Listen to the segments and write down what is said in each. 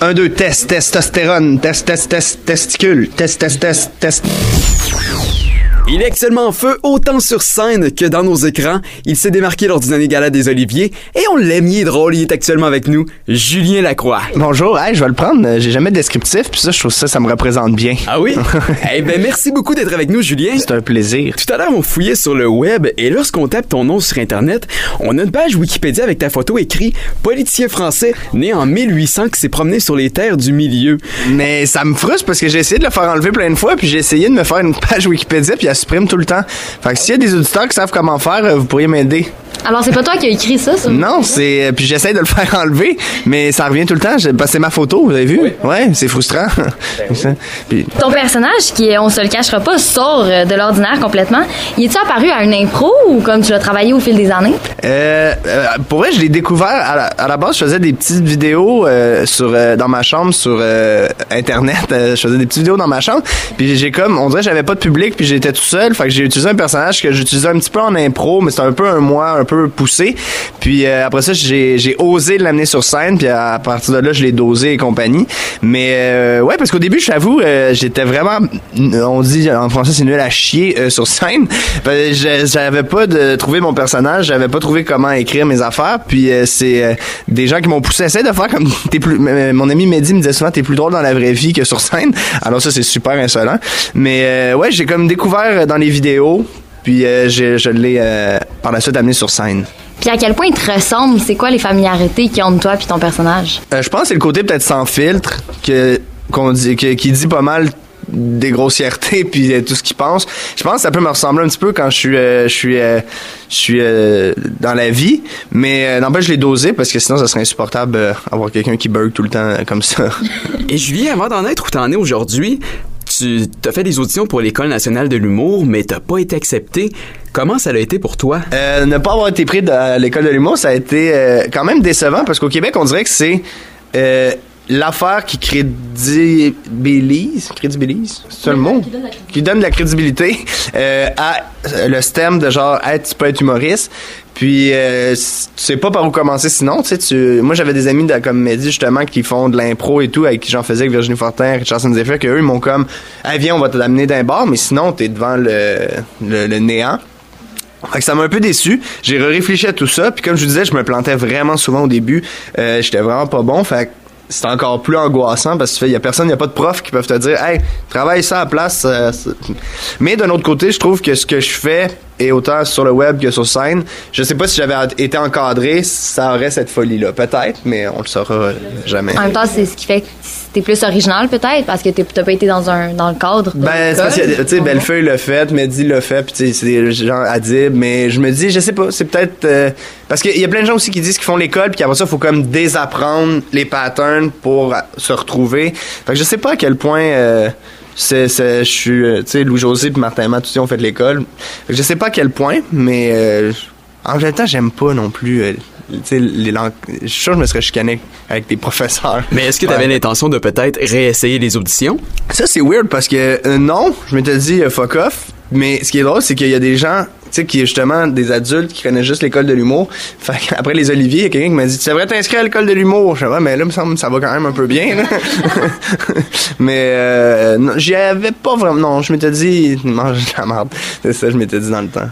Un, deux, test, testostérone, test, test, test, testicule, test, test, test, test. Il est actuellement en feu autant sur scène que dans nos écrans. Il s'est démarqué lors du dernier gala des Oliviers et on l'aime, il est drôle, il est actuellement avec nous, Julien Lacroix. Bonjour, hey, je vais le prendre. Euh, J'ai jamais de descriptif, puis ça, je trouve ça, ça me représente bien. Ah oui? eh ben merci beaucoup d'être avec nous, Julien. C'est un plaisir. Tout à l'heure, on fouillait sur le web et lorsqu'on tape ton nom sur Internet, on a une page Wikipédia avec ta photo écrit politicien français né en 1800 qui s'est promené sur les terres du milieu. Mais ça me frustre parce que j'ai essayé de le faire enlever plein de fois, puis j'ai essayé de me faire une page Wikipédia, puis supprime tout le temps. Fait que s'il y a des auditeurs qui savent comment faire, euh, vous pourriez m'aider. Alors, c'est pas toi qui as écrit ça, ça? Non, c'est. euh, Puis j'essaie de le faire enlever, mais ça revient tout le temps. J'ai- parce c'est ma photo, vous avez vu? Ouais, c'est frustrant. Puis- Ton personnage, qui est, on se le cachera pas, sort euh, de l'ordinaire complètement, il est-tu apparu à une impro ou comme tu l'as travaillé au fil des années? Euh, euh, pour vrai, je l'ai découvert à la, à la base. Je faisais des petites vidéos euh, sur euh, dans ma chambre sur euh, internet. Je faisais des petites vidéos dans ma chambre. Puis j'ai comme, on dirait, que j'avais pas de public, puis j'étais tout seul. Fait que j'ai utilisé un personnage que j'utilisais un petit peu en impro, mais c'était un peu un moi, un peu poussé. Puis euh, après ça, j'ai osé l'amener sur scène. Puis à partir de là, je l'ai dosé et compagnie. Mais euh, ouais, parce qu'au début, j'avoue, euh, j'étais vraiment, on dit en français, c'est nul à chier euh, sur scène. Je- J'avais pas de trouver mon personnage, j'avais pas trouvé comment écrire mes affaires. Puis euh, c'est euh, des gens qui m'ont poussé. Essaye de faire comme t'es plus. Mon ami Mehdi me disait souvent t'es plus drôle dans la vraie vie que sur scène. Alors ça c'est super insolent. Mais ouais, j'ai comme découvert dans les vidéos. Puis euh, je, je l'ai euh, par la suite amené sur scène. Puis à quel point il te ressemble? C'est quoi les familiarités qu'il y a entre toi et ton personnage? Euh, je pense que c'est le côté peut-être sans filtre que qu'on dit que- qui dit pas mal des grossièretés puis euh, tout ce qu'il pense. Je pense que ça peut me ressembler un petit peu quand je suis euh, je suis euh, je suis euh, dans la vie, mais euh, n'empêche je l'ai dosé parce que sinon ça serait insupportable euh, avoir quelqu'un qui bug tout le temps comme ça. Et Julien, avant d'en être où t'en es aujourd'hui, tu as fait des auditions pour l'École nationale de l'humour, mais t'as pas été accepté. Comment ça a été pour toi? Euh, ne pas avoir été pris à l'école de l'humour, ça a été euh, quand même décevant parce qu'au Québec, on dirait que c'est euh, l'affaire qui crédibilise, crédibilise, c'est ça le mot? Qui donne de la crédibilité euh, à euh, le stem de genre, hey, tu peux être humoriste. Puis, euh, tu sais pas par où commencer sinon, tu sais, tu... Moi, j'avais des amis de, comme Mehdi, justement, qui font de l'impro et tout, avec qui j'en faisais avec Virginie Fortin, Richard Zephyr, que eux, ils m'ont comme, hey, viens, on va t'amener d'un bar, mais sinon, t'es devant le, le, le néant. Fait que ça m'a un peu déçu. J'ai réfléchi à tout ça. Puis comme je vous disais, je me plantais vraiment souvent au début. Euh, J'étais vraiment pas bon. Fait que c'est encore plus angoissant parce que il y a personne, il y a pas de profs qui peuvent te dire, hey, travaille ça à la place. euh, Mais d'un autre côté, je trouve que ce que je fais est autant sur le web que sur scène. Je sais pas si j'avais été encadré, ça aurait cette folie-là. Peut-être, mais on le saura jamais. En même temps, c'est ce qui fait t'es plus original peut-être parce que t'es- t'as pas été dans un dans le cadre. Ben, c'est parce que, tu sais, Bellefeuille l'a fait, Mehdi l'a fait, puis tu sais, c'est gens Adib, mais je me dis, je sais pas, c'est peut-être... euh, parce qu'il y a plein de gens aussi qui disent qu'ils font l'école, puis après ça, il faut comme désapprendre les patterns pour se retrouver. Fait que je sais pas à quel point... euh, c'est, je suis, euh, tu sais, Louis-José puis Martin Matt, ont fait l'école. Fait que je sais pas à quel point, mais euh, en même temps, j'aime pas non plus, euh, les langues... Je suis sûr que je me serais chicané avec des professeurs. Mais est-ce que tu avais Ouais. l'intention de peut-être réessayer les auditions? Ça, c'est weird parce que euh, non, je m'étais dit euh, fuck off. Mais ce qui est drôle, c'est qu'il y a des gens, sais, qui justement des adultes qui connaissent juste l'école de l'humour. Fait après les Oliviers, il y a quelqu'un qui m'a dit Tu devrais t'inscrire à l'école de l'humour. Je dis Ouais, mais là, me semble ça va quand même un peu bien. là. mais euh, j'y avais pas vraiment. Non, je m'étais dit mange de la merde. C'est ça, je m'étais dit dans le temps.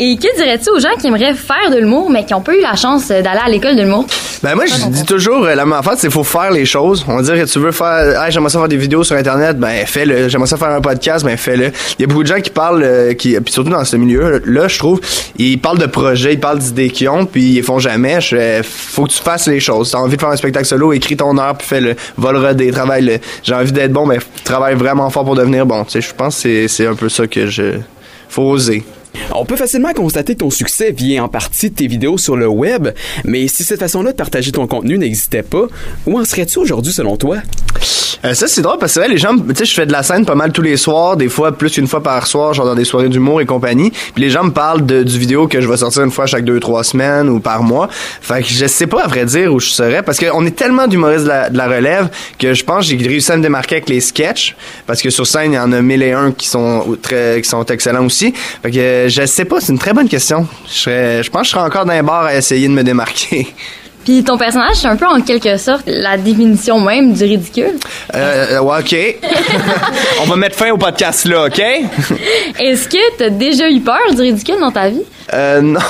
Et que dirais-tu aux gens qui aimeraient faire de l'humour mais qui ont pas eu la chance euh, d'aller à l'école de l'humour? Ben moi, je dis toujours, euh, la meilleure affaire, c'est faut faire les choses. On va dire que tu veux faire, hey, j'aimerais ça faire des vidéos sur Internet, ben fais-le. J'aimerais ça faire un podcast, ben fais-le. Il y a beaucoup de gens qui parlent, euh, qui, puis surtout dans ce milieu-là, je trouve, ils parlent de projets, ils parlent d'idées qu'ils ont, puis ils font jamais. Faut que tu fasses les choses. T'as envie de faire un spectacle solo, écris ton heure, puis fais-le. Va le roder, travaille le. J'ai envie d'être bon, ben travaille vraiment fort pour devenir bon. Tu sais, je pense que c'est- c'est un peu ça que je. Faut oser. On peut facilement constater que ton succès vient en partie de tes vidéos sur le web, mais si cette façon-là de partager ton contenu n'existait pas, où en serais-tu aujourd'hui selon toi? Euh, ça, c'est drôle parce que vrai, les gens, tu sais, je fais de la scène pas mal tous les soirs, des fois plus qu'une fois par soir, genre dans des soirées d'humour et compagnie. Puis les gens me parlent de, du vidéo que je vais sortir une fois chaque deux, trois semaines ou par mois. Fait que je sais pas à vrai dire où je serais parce qu'on est tellement d'humoristes de la, de la relève que je pense que j'ai réussi à me démarquer avec les sketchs parce que sur scène, il y en a mille et un qui sont très, qui sont excellents aussi. Fait que euh, je sais pas, c'est une très bonne question. Je serais, je pense que je serais encore dans un bar à essayer de me démarquer. Puis ton personnage, c'est un peu en quelque sorte la définition même du ridicule. Euh, ouais, OK. On va mettre fin au podcast là, OK? Est-ce que t'as déjà eu peur du ridicule dans ta vie? Euh, non,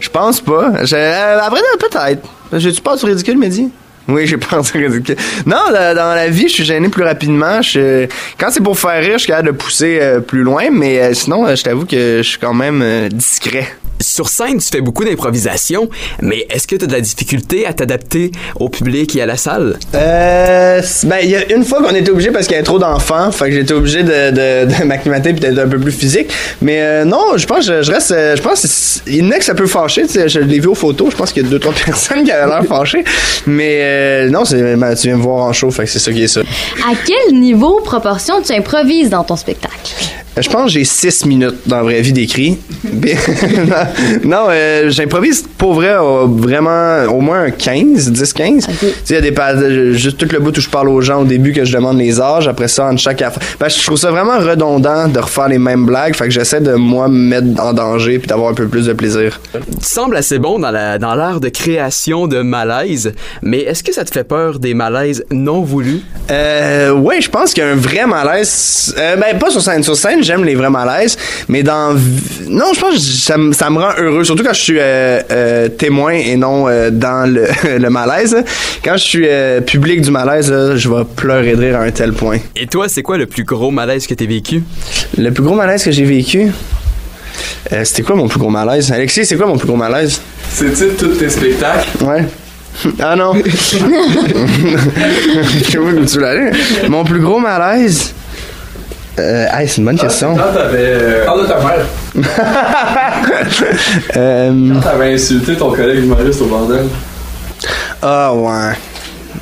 je pense pas. Je, euh, après, non, peut-être. J'ai-tu peur du ridicule, Mehdi? Oui, j'ai peur du ridicule. Non, dans la vie, je suis gêné plus rapidement. Je, quand c'est pour faire rire, je suis capable de pousser euh, plus loin, mais euh, sinon, euh, je t'avoue que je suis quand même discret. Sur scène, tu fais beaucoup d'improvisation, mais est-ce que tu as de la difficulté à t'adapter au public et à la salle? Euh, ben, il y a une fois qu'on était obligé parce qu'il y avait trop d'enfants, fait que j'étais obligé de, de, de m'acclimater puis d'être un peu plus physique. Mais euh, non, je pense, je, je reste, euh, je pense, que c'est- il y en a que ça peut fâcher. tu sais, Je l'ai vu aux photos, je pense qu'il y a deux trois personnes qui avaient l'air fâchées. Mais euh, non, ben, tu viens me voir en show, fait que c'est ça qui est ça. À quel niveau, proportion, tu improvises dans ton spectacle? Je pense que j'ai 6 minutes dans la vraie vie d'écrit. Non, euh, j'improvise pour vrai euh, vraiment au moins un 15, 10, 15. Ok. Tu sais, il y a des pas- juste tout le bout où je parle aux gens au début que je demande les âges, après ça, entre chaque affaire. Ben, je trouve ça vraiment redondant de refaire les mêmes blagues, fait que j'essaie de moi me mettre en danger puis d'avoir un peu plus de plaisir. Tu sembles assez bon dans la dans l'art de création de malaise, mais est-ce que ça te fait peur des malaises non voulus? Euh, ouais, je pense qu'il y a un vrai malaise. Euh, ben, pas sur scène. Sur scène, j'aime les vrais malaises, mais dans. Non, je pense que ça, me- ça me rend heureux, surtout quand je suis euh, euh, témoin et non euh, dans le, le malaise. Quand je suis euh, public du malaise, là, je vais pleurer de rire à un tel point. Et toi, c'est quoi le plus gros malaise que t'as vécu? Le plus gros malaise que j'ai vécu? euh, C'était quoi mon plus gros malaise? Alexis, c'est quoi mon plus gros malaise? C'est-tu tous tes spectacles? Ouais. Ah non. Je sais pas où tu l'allais. Mon plus gros malaise? Euh, hey, c'est une bonne question. Quand t'avais. euh, Parle de ta mère. Euh, Quand t'avais insulté ton collègue humoriste au bordel. ah ouais.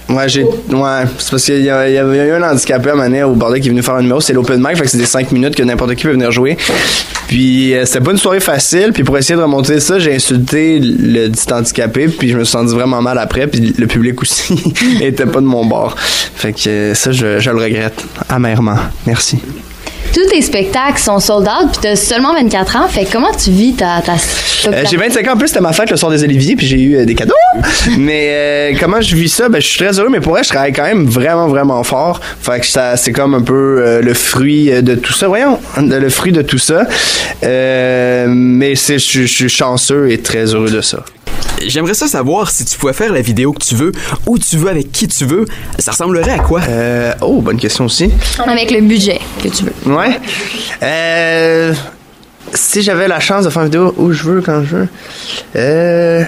Ouais, j'ai. Ouais, c'est parce qu'il y, avait eu un handicapé à Manet au bordel qui est venu faire un numéro. C'est l'open mic, fait que c'est des 5 minutes que n'importe qui peut venir jouer. Puis euh, c'était pas une soirée facile. Puis pour essayer de remonter ça, j'ai insulté le dit handicapé. Puis je me suis senti vraiment mal après. Puis le public aussi était pas de mon bord. Fait que ça, je le regrette amèrement. Merci. Tous tes spectacles sont sold out, puis t'as seulement 24 ans. Fait que comment tu vis ta. ta Euh, j'ai 25 ans en plus, c'était ma fête le soir des Oliviers, puis j'ai eu euh, des cadeaux. mais euh, comment je vis ça? Ben, je suis très heureux, mais pour vrai, je travaille quand même vraiment, vraiment fort. Fait que ça, c'est comme un peu le fruit de tout ça. Voyons, le fruit de tout ça. Mais je suis chanceux et très heureux de ça. J'aimerais ça savoir si tu pouvais faire la vidéo que tu veux, où tu veux, avec qui tu veux. Ça ressemblerait à quoi? Euh, oh, bonne question aussi. Avec le budget que tu veux. Ouais. Euh, si j'avais la chance de faire une vidéo où je veux, quand je veux. Euh.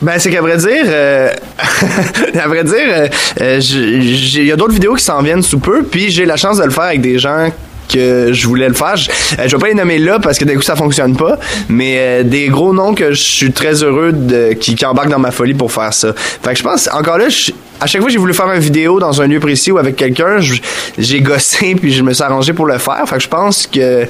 Ben, c'est qu'à vrai dire, euh, à vrai dire, euh, il y a d'autres vidéos qui s'en viennent sous peu, puis j'ai la chance de le faire avec des gens que je voulais le faire. Je, euh, je vais pas les nommer là parce que d'un coup ça fonctionne pas, mais euh, des gros noms que je suis très heureux de qui, qui embarquent dans ma folie pour faire ça. Fait que je pense encore là, je- à chaque fois que j'ai voulu faire une vidéo dans un lieu précis ou avec quelqu'un, j'ai gossé puis je me suis arrangé pour le faire. Fait que je pense que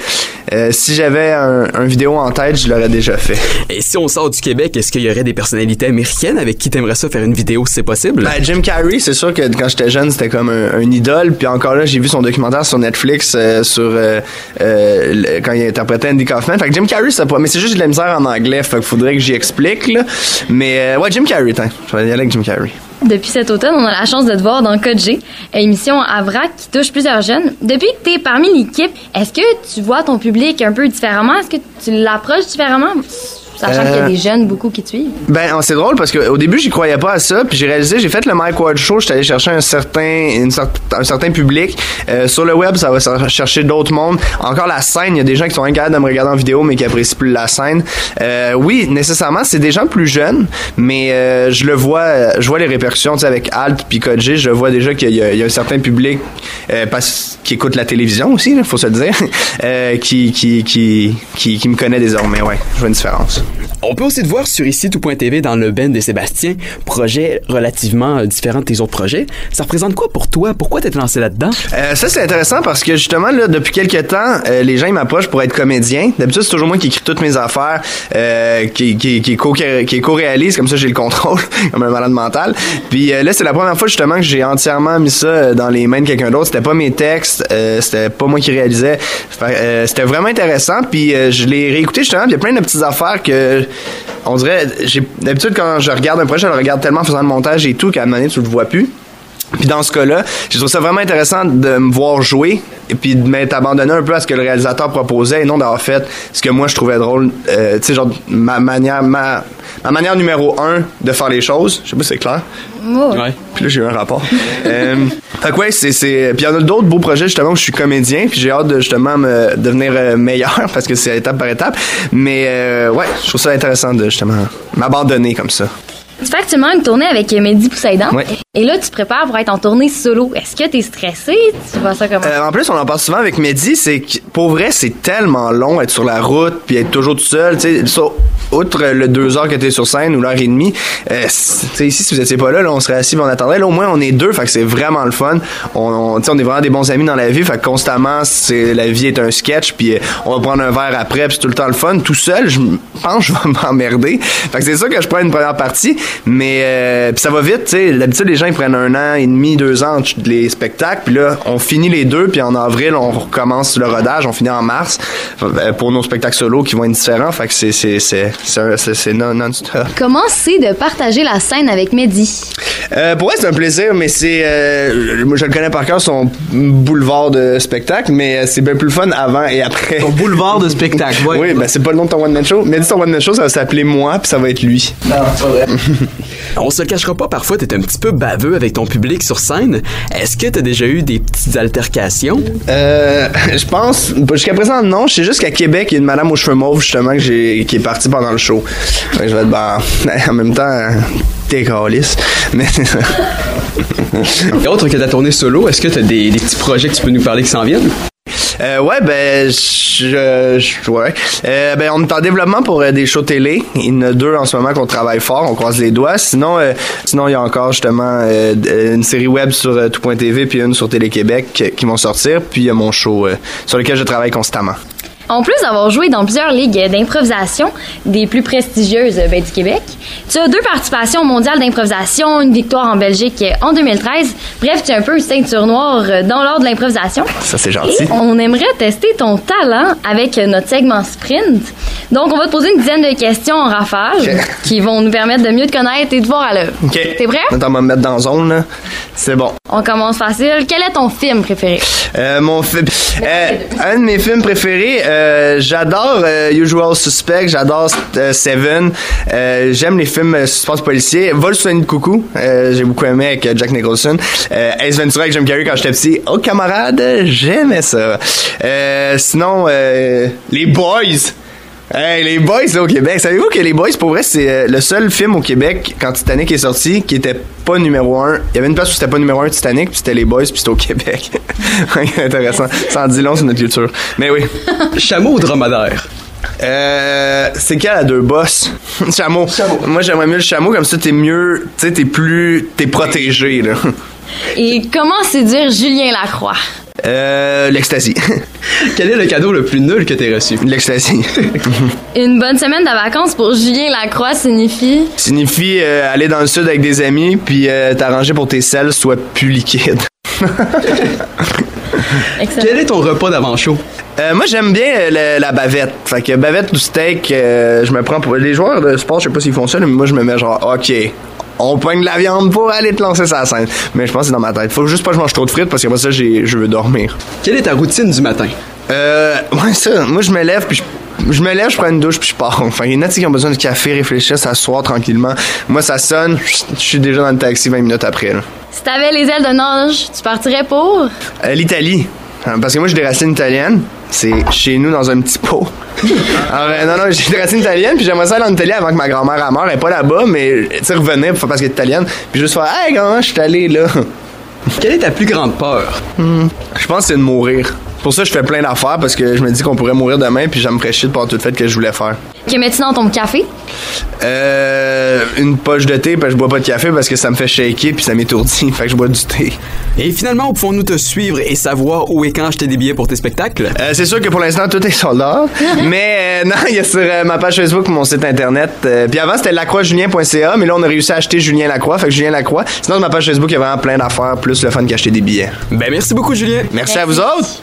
euh, si j'avais un, un vidéo en tête, je l'aurais déjà fait. Et si on sort du Québec, est-ce qu'il y aurait des personnalités américaines avec qui t'aimerais ça faire une vidéo si c'est possible? Ben, Jim Carrey, c'est sûr que quand j'étais jeune, c'était comme un, un idole. Puis encore là, j'ai vu son documentaire sur Netflix euh, sur euh, euh, le- quand il interprétait Andy Kaufman. Fait que Jim Carrey, c'est pas. Mais c'est juste de la misère en anglais. Fait qu'il faudrait que j'y explique là. Mais euh, ouais, Jim Carrey, tiens. Je vais y aller avec Jim Carrey. Depuis cet automne, on a la chance de te voir dans Code G, émission à vrac qui touche plusieurs jeunes. Depuis que tu es parmi l'équipe, est-ce que tu vois ton public un peu différemment? Est-ce que tu l'approches différemment? Sachant qu'il y a Euh, des jeunes beaucoup qui te suivent. Ben, c'est drôle parce qu'au début, j'y croyais pas à ça. Puis j'ai réalisé, j'ai fait le Mike Ward Show. J'étais allé chercher un certain, une un certain public. Euh, sur le web, ça va chercher d'autres mondes. Encore la scène, il y a des gens qui sont incapables de me regarder en vidéo, mais qui apprécient plus la scène. Euh, oui, nécessairement, c'est des gens plus jeunes, mais euh, je le vois, je vois les répercussions, tu sais, avec Alt puis Code G, je vois déjà qu'il y, y a un certain public euh, parce, qui écoute la télévision aussi, il faut se le dire, euh, qui, qui, qui, qui, qui me connaît désormais. Ouais, je vois une différence. On peut aussi te voir sur ici tout.tv dans le Ben de Sébastien, projet relativement euh, différent de tes autres projets. Ça représente quoi pour toi? Pourquoi t'es lancé là-dedans? Euh, ça c'est intéressant parce que justement là depuis quelques temps euh, les gens m'approchent pour être comédien. D'habitude c'est toujours moi qui écris toutes mes affaires, euh, qui qui qui co qui co-réalise comme ça j'ai le contrôle comme un malade mental. Puis euh, là c'est la première fois justement que j'ai entièrement mis ça euh, dans les mains de quelqu'un d'autre. C'était pas mes textes, c'était pas moi qui réalisais. C'était vraiment intéressant. Puis je l'ai réécouté justement. puis Il y a plein de petites affaires que on dirait, d'habitude quand je regarde un projet, je le regarde tellement en faisant le montage et tout qu'à un moment donné, tu le vois plus. Puis dans ce cas-là, j'ai trouvé ça vraiment intéressant de me voir jouer et puis de m'être abandonné un peu à ce que le réalisateur proposait et non d'avoir fait ce que moi je trouvais drôle. Euh, tu sais, genre ma manière, ma, ma manière numéro un de faire les choses. Je sais pas si c'est clair. Oh. Ouais. Puis là, j'ai eu un rapport. euh, fait que ouais, c'est, c'est... Puis il y en a d'autres beaux projets, justement, où je suis comédien. Puis j'ai hâte de, justement, me devenir euh, meilleur, parce que c'est étape par étape. Mais euh, ouais, je trouve ça intéressant de, justement, m'abandonner comme ça. Tu fais actuellement une tournée avec Mehdi Poussaïdan. Ouais. Et là, tu te prépares pour être en tournée solo. Est-ce que t'es stressé? Tu vois ça comment? Euh, en plus, on en parle souvent avec Mehdi, c'est que pour vrai, c'est tellement long être sur la route puis être toujours tout seul. Tu sais, outre le deux heures que t'es sur scène ou l'heure et demie, euh, tu ici, si vous étiez pas là, là, on serait assis, puis on attendrait. Là, au moins, on est deux, fait que c'est vraiment le fun. On, on, on est vraiment des bons amis dans la vie, fait que constamment, c'est la vie est un sketch, puis euh, on va prendre un verre après, puis c'est tout le temps le fun. Tout seul, je pense je vais m'emmerder. Fait que c'est ça que je prends une première partie, mais euh, puis ça va vite. Tu sais, d'habitude, les gens ils prennent un an et demi, deux ans entre les spectacles, puis là, on finit les deux, puis en avril, on recommence le rodage, on finit en mars euh, pour nos spectacles solo qui vont être différents. Fait que c'est c'est c'est c'est non-stop. Comment c'est de partager la scène avec Mehdi? Euh, pour moi, c'est un plaisir, mais c'est. Euh, moi, je le connais par cœur, son boulevard de spectacle, mais euh, c'est bien plus le fun avant et après. Ton boulevard de spectacle, ouais. Oui, ben c'est pas le nom de ton one-man show. Dis ton one-man show, ça va s'appeler moi, puis ça va être lui. Non, c'est pas vrai. On se le cachera pas, parfois t'es un petit peu baveux avec ton public sur scène. Est-ce que t'as déjà eu des petites altercations? Euh, je pense, jusqu'à présent, non. Je sais juste qu'à Québec, il y a une madame aux cheveux mauves, justement, que j'ai, qui est partie pendant le show. Je vais être, ben, en même temps, t'es calice. Mais. Et autre que ta tournée solo, est-ce que t'as des, des petits projets que tu peux nous parler qui s'en viennent? Euh, ouais, ben, je, je- ouais. Euh, ben, on est en développement pour euh, des shows télé. Il y en a deux en ce moment qu'on travaille fort, on croise les doigts. Sinon, euh, sinon il y a encore justement euh, une série web sur tout.tv puis une sur Télé-Québec qui- vont sortir. Puis il y a mon show sur lequel je travaille constamment. En plus d'avoir joué dans plusieurs ligues d'improvisation, des plus prestigieuses ben, du Québec, tu as deux participations au mondial d'improvisation, une victoire en Belgique en 2013. Bref, tu es un peu ceinture noire euh, dans l'ordre de l'improvisation. Ça, c'est gentil. Et on aimerait tester ton talent avec notre segment sprint. Donc, on va te poser une dizaine de questions en rafale qui vont nous permettre de mieux te connaître et de voir à l'œuvre. T'es prêt? Attends, on va me mettre dans zone, là. C'est bon. On commence facile. Quel est ton film préféré? Euh, mon film, euh, un de mes films préférés, euh, j'adore euh, Usual Suspect, j'adore Seven, j'aime les films suspense policiers. Vol de coucou, j'ai beaucoup aimé avec Jack Nicholson. Ace Ventura avec Jim Carrey quand j'étais petit. Oh camarade, j'aimais ça. Sinon, les Boys. Hey, les Boys là, au Québec. Savez-vous que les Boys, pour vrai, c'est euh, le seul film au Québec quand Titanic est sorti qui était pas numéro un. Il y avait une place où c'était pas numéro un Titanic, puis c'était les Boys, puis c'était au Québec. Intéressant. Ça en dit long sur notre culture. Mais oui. Chameau ou dromadaire? Euh, c'est quel à deux boss? chameau. Moi, j'aimerais mieux le chameau, comme ça, t'es mieux, tu sais, t'es plus, t'es protégé, là. Et comment séduire Julien Lacroix? Euh, l'ecstasy. Quel est le cadeau le plus nul que t'aies reçu? l'ecstasy. Une bonne semaine de vacances pour Julien Lacroix signifie? Signifie euh, aller dans le sud avec des amis, puis euh, t'arranger pour que tes selles soient plus liquides. excellent. Quel est ton repas d'avant-show? Euh, moi, j'aime bien le- la bavette. Fait que bavette ou steak, euh, je me prends pour... Les joueurs de sport, je sais pas s'ils font ça, mais moi, je me mets genre, OK, on pogne de la viande pour aller te lancer sa scène. Mais je pense que c'est dans ma tête. Faut juste pas que je mange trop de frites parce que moi, ça, j'ai- je veux dormir. Quelle est ta routine du matin? Euh, ouais, ça. Moi, je me lève, puis je, je me lève, je prends une douche, puis je pars. Enfin, il y en a qui ont besoin de café, réfléchir, s'asseoir tranquillement. Moi, ça sonne, je suis déjà dans le taxi 20 minutes après. là. Si t'avais les ailes d'un ange, tu partirais pour? Euh, L'Italie. Parce que moi, j'ai des racines italiennes. C'est chez nous dans un petit pot. Alors, euh, non, non, j'ai des racines italiennes, puis j'aimerais ça aller en Italie avant que ma grand-mère elle meure. Elle est pas là-bas, mais tu pour- parce qu'elle est italienne. Puis juste faire, hey, grand je suis allé là. Quelle est ta plus grande peur? Je pense que c'est de mourir. Pour ça, je fais plein d'affaires parce que je me dis qu'on pourrait mourir demain, puis ça me ferait chier de pas tout le fait que je voulais faire. Que mets-tu dans ton café? Euh, une poche de thé, parce que je bois pas de café parce que ça me fait shaker puis ça m'étourdit. Fait que je bois du thé. Et finalement, où pouvons-nous te suivre et savoir où et quand acheter des billets pour tes spectacles? Euh, c'est sûr que pour l'instant, tout est soldat. mais euh, non, il y a sur euh, ma page Facebook mon site internet. Euh, puis avant, c'était lacroixjulien.ca, mais là, on a réussi à acheter Julien Lacroix. Fait que Julien Lacroix. Sinon, sur ma page Facebook, il y a vraiment plein d'affaires, plus le fun qu'acheter des billets. Ben merci beaucoup, Julien. Merci, à vous autres!